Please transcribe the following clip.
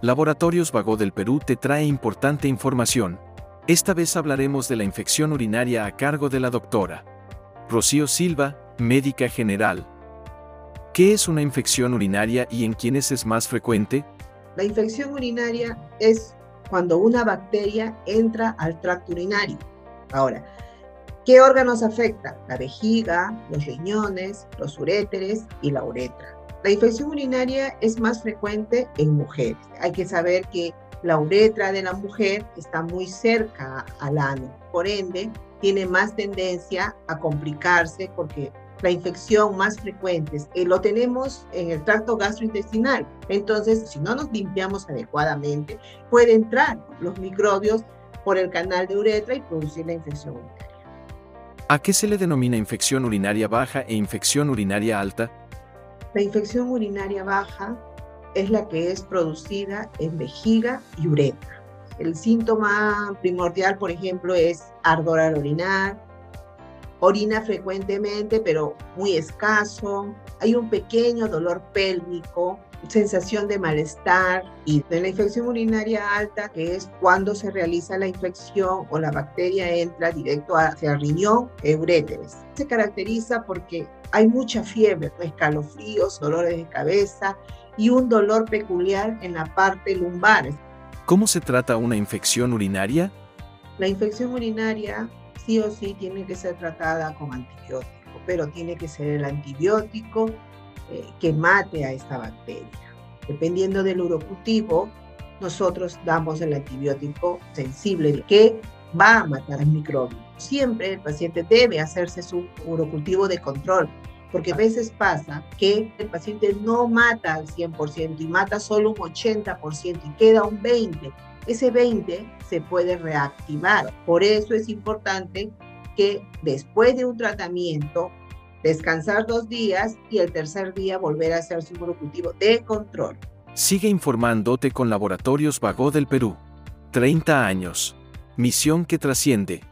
Laboratorios Vago del Perú te trae importante información. Esta vez hablaremos de la infección urinaria a cargo de la doctora Rocío Silva, médica general. ¿Qué es una infección urinaria y en quiénes es más frecuente? La infección urinaria es cuando una bacteria entra al tracto urinario. Ahora, ¿qué órganos afecta? La vejiga, los riñones, los uréteres y la uretra. La infección urinaria es más frecuente en mujeres. Hay que saber que la uretra de la mujer está muy cerca al ano, por ende, tiene más tendencia a complicarse porque la infección más frecuente eh, lo tenemos en el tracto gastrointestinal. Entonces, si no nos limpiamos adecuadamente, puede entrar los microbios por el canal de uretra y producir la infección urinaria. ¿A qué se le denomina infección urinaria baja e infección urinaria alta? La infección urinaria baja es la que es producida en vejiga y uretra. El síntoma primordial, por ejemplo, es ardor al orinar, orina frecuentemente, pero muy escaso, hay un pequeño dolor pélvico, sensación de malestar y de la infección urinaria alta, que es cuando se realiza la infección o la bacteria entra directo hacia el riñón e uréteres. Se caracteriza porque hay mucha fiebre, escalofríos, dolores de cabeza y un dolor peculiar en la parte lumbar. ¿Cómo se trata una infección urinaria? La infección urinaria sí o sí tiene que ser tratada con antibiótico, pero tiene que ser el antibiótico eh, que mate a esta bacteria. Dependiendo del urocultivo, nosotros damos el antibiótico sensible que va a matar al microbio. Siempre el paciente debe hacerse su urocultivo de control, porque a veces pasa que el paciente no mata al 100% y mata solo un 80% y queda un 20%. Ese 20% se puede reactivar. Por eso es importante que después de un tratamiento descansar dos días y el tercer día volver a hacer su monocultivo de control. Sigue informándote con Laboratorios Vago del Perú. 30 años. Misión que trasciende.